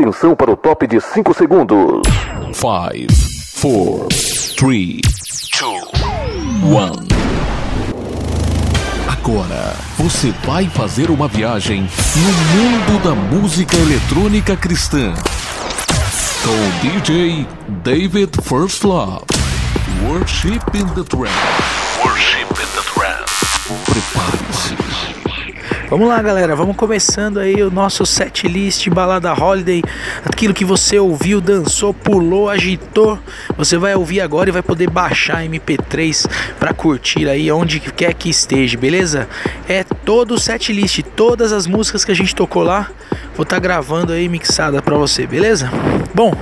Atenção para o top de 5 segundos. 5, 4, 3, 2, 1. Agora você vai fazer uma viagem no mundo da música eletrônica cristã. Com DJ David First Love. Worship in the Trance. Worship in the Trance. Prepare-se. Vamos lá, galera, vamos começando aí o nosso set list Balada Holiday. Aquilo que você ouviu, dançou, pulou, agitou, você vai ouvir agora e vai poder baixar MP3 para curtir aí onde quer que esteja, beleza? É todo o set list, todas as músicas que a gente tocou lá, vou estar tá gravando aí mixada para você, beleza? Bom,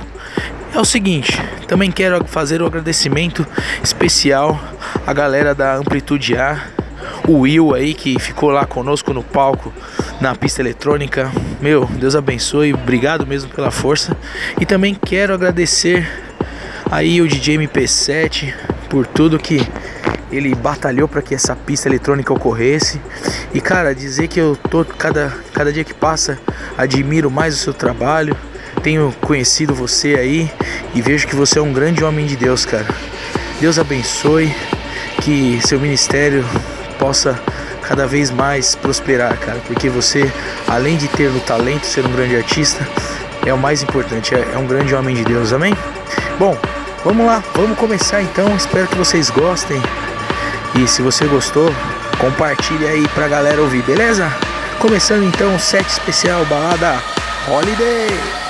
é o seguinte, também quero fazer um agradecimento especial à galera da Amplitude A o Will aí que ficou lá conosco no palco na pista eletrônica. Meu, Deus abençoe, obrigado mesmo pela força. E também quero agradecer aí o DJ MP7 por tudo que ele batalhou para que essa pista eletrônica ocorresse. E cara, dizer que eu tô cada, cada dia que passa admiro mais o seu trabalho. Tenho conhecido você aí e vejo que você é um grande homem de Deus, cara. Deus abençoe, que seu ministério possa cada vez mais prosperar, cara, porque você, além de ter o talento, ser um grande artista, é o mais importante, é, é um grande homem de Deus, amém? Bom, vamos lá, vamos começar então, espero que vocês gostem e se você gostou, compartilhe aí pra galera ouvir, beleza? Começando então o set especial balada Holiday.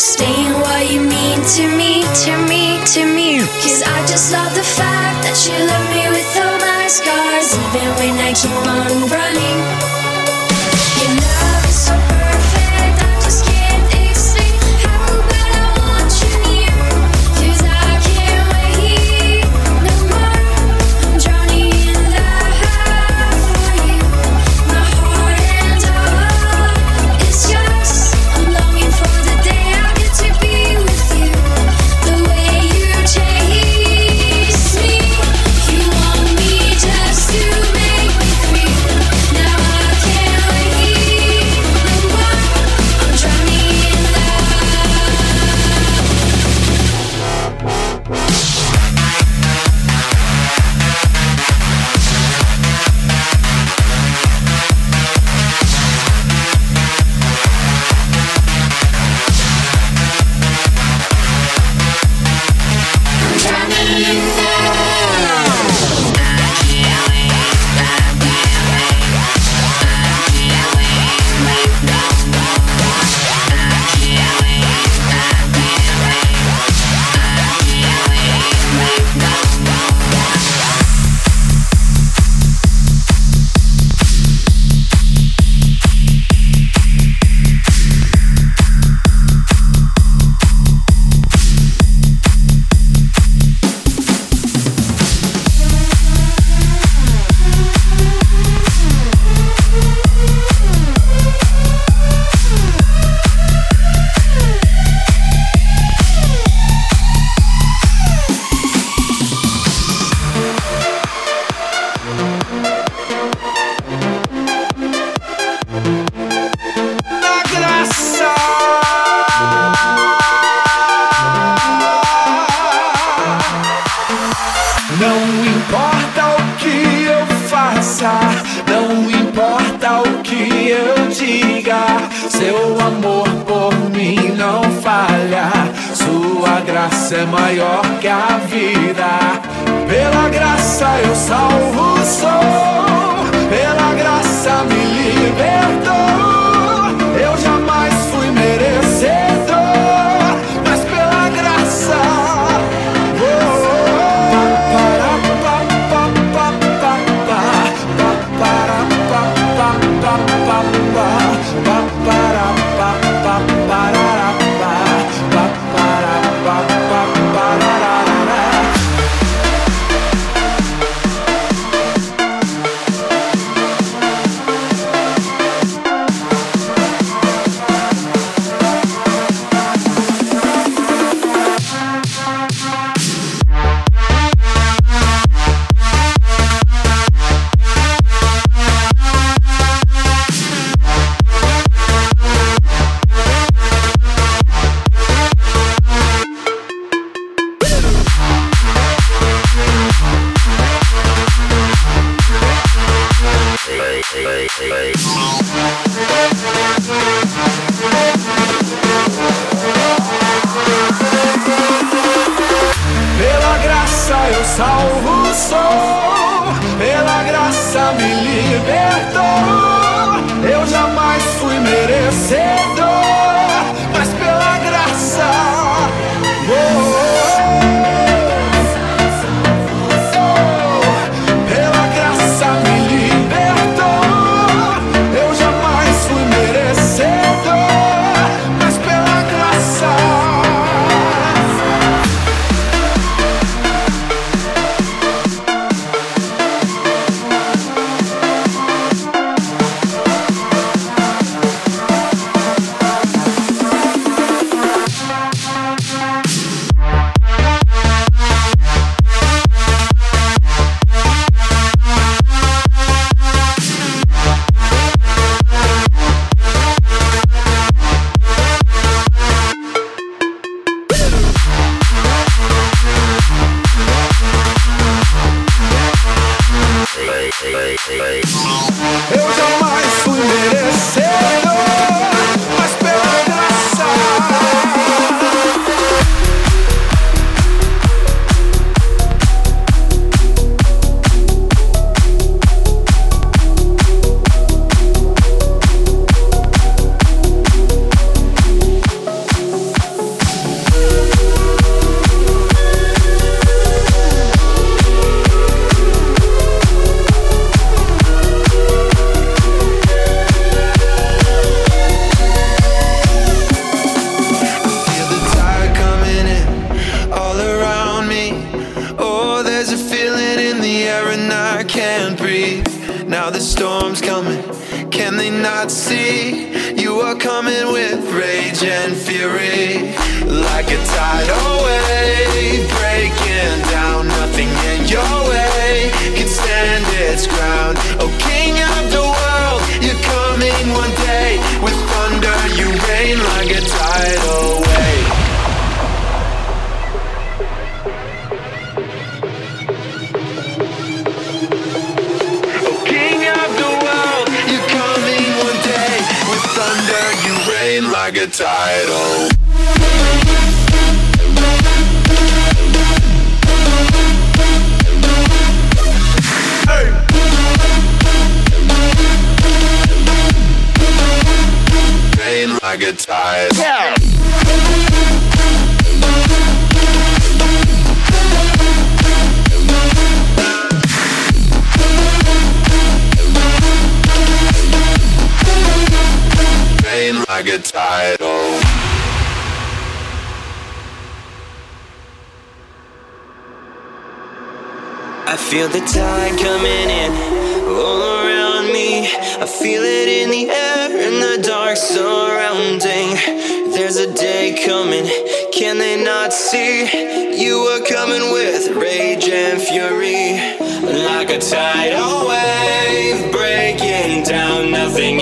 understand what you mean to me, to me, to me. Cause I just love the fact that you love me with all my scars, even when I keep on running. suicidal. Hey. Pain like a tide. Yeah. The tide coming in all around me. I feel it in the air and the dark surrounding. There's a day coming, can they not see? You are coming with rage and fury. Like a tidal wave breaking down, nothing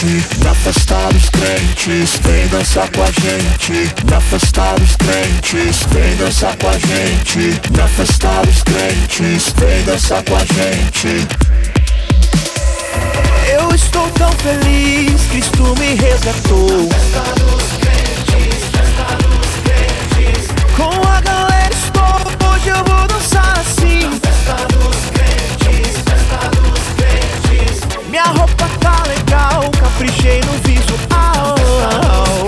gente na festa dos crentes. Vem dançar com a gente na festa dos crentes. Vem dançar com a gente na festa dos crentes. Vem dançar com a gente. Eu estou tão feliz, Cristo me resgatou. Com a galera estou, hoje eu vou dançar assim. Minha roupa tá legal, caprichei no visual.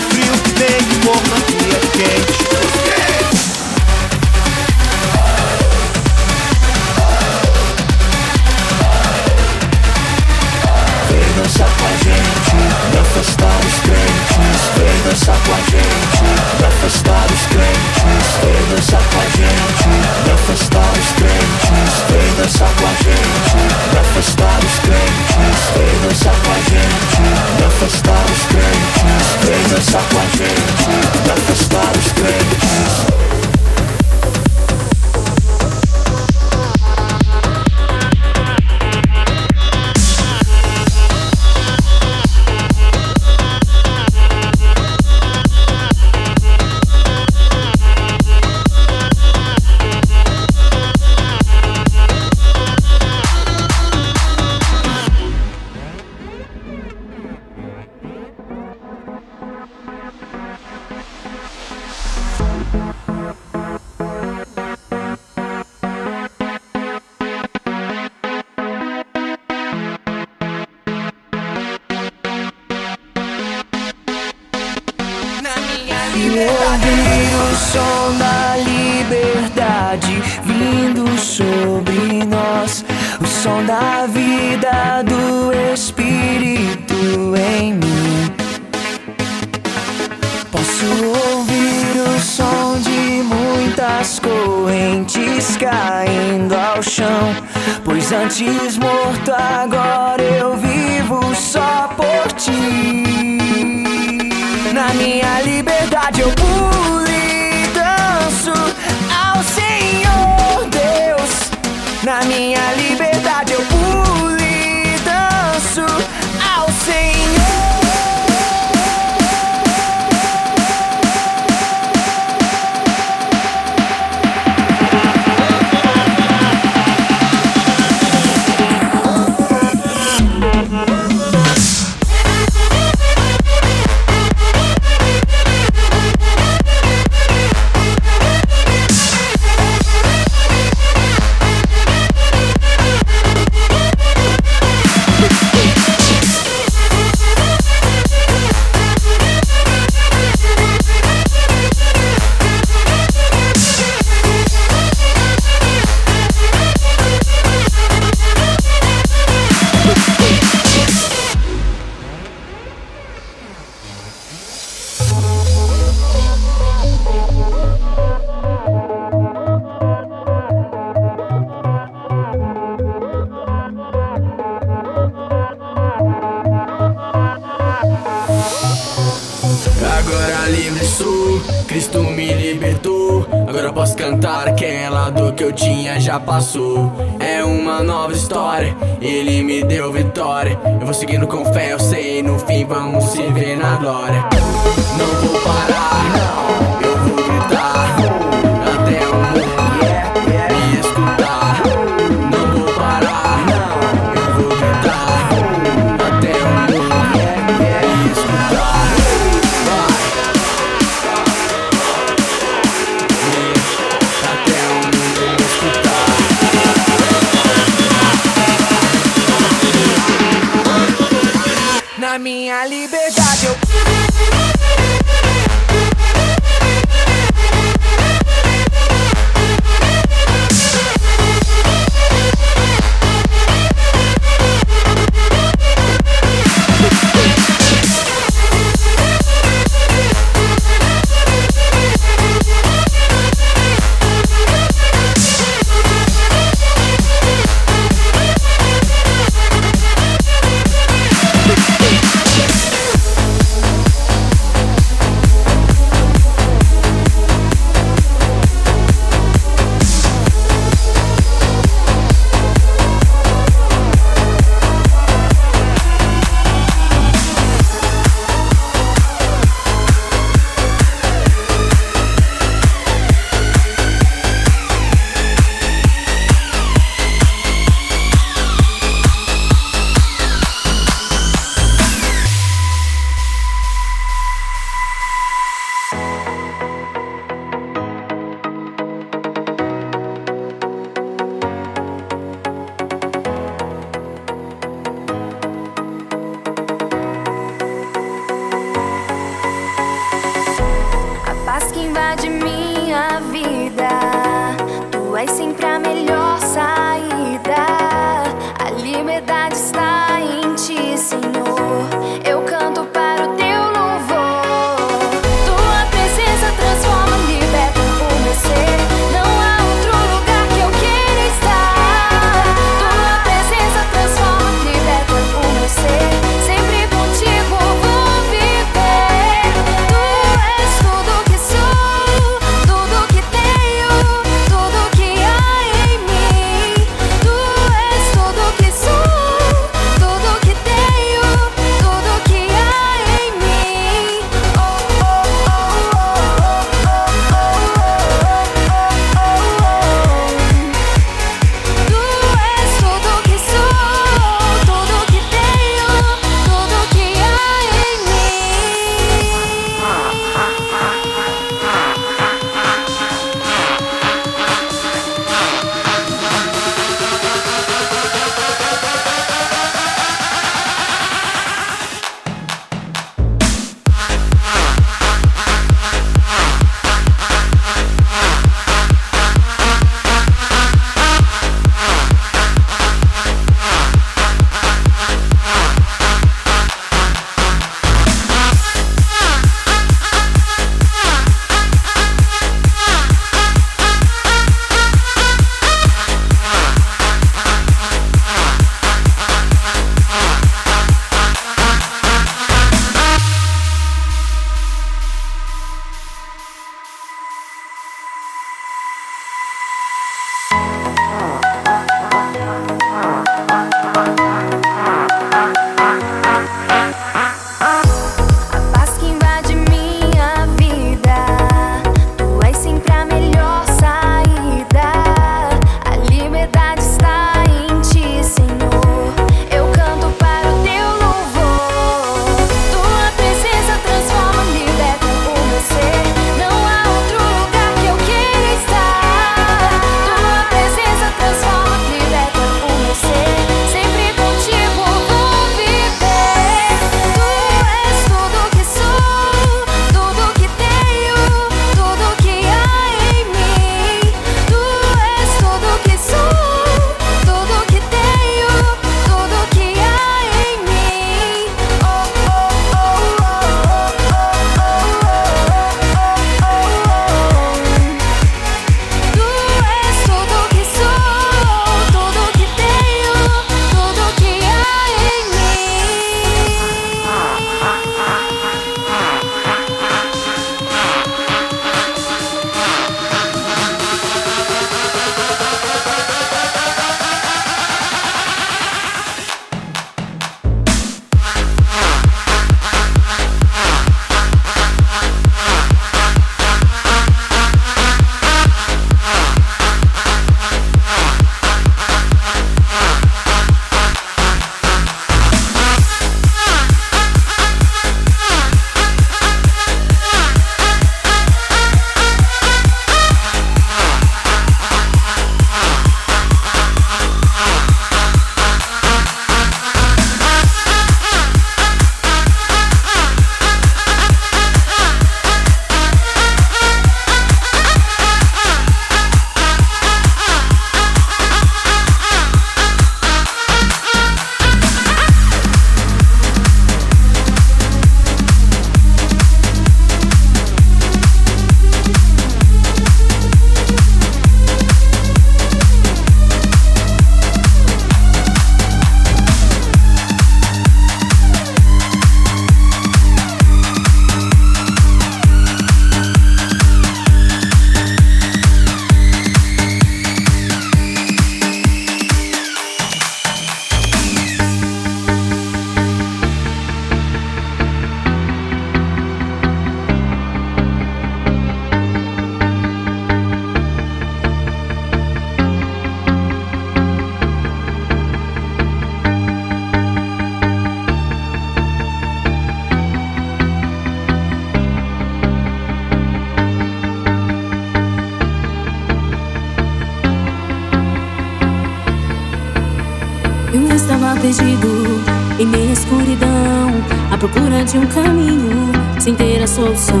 de um caminho sem ter a solução.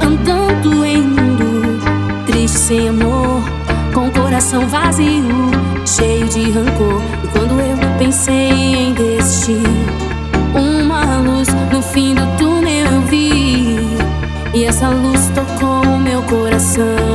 Andando em mundo triste sem amor, com o coração vazio, cheio de rancor. E quando eu pensei em desistir, uma luz no fim do túnel eu vi, e essa luz tocou meu coração.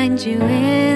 find you in.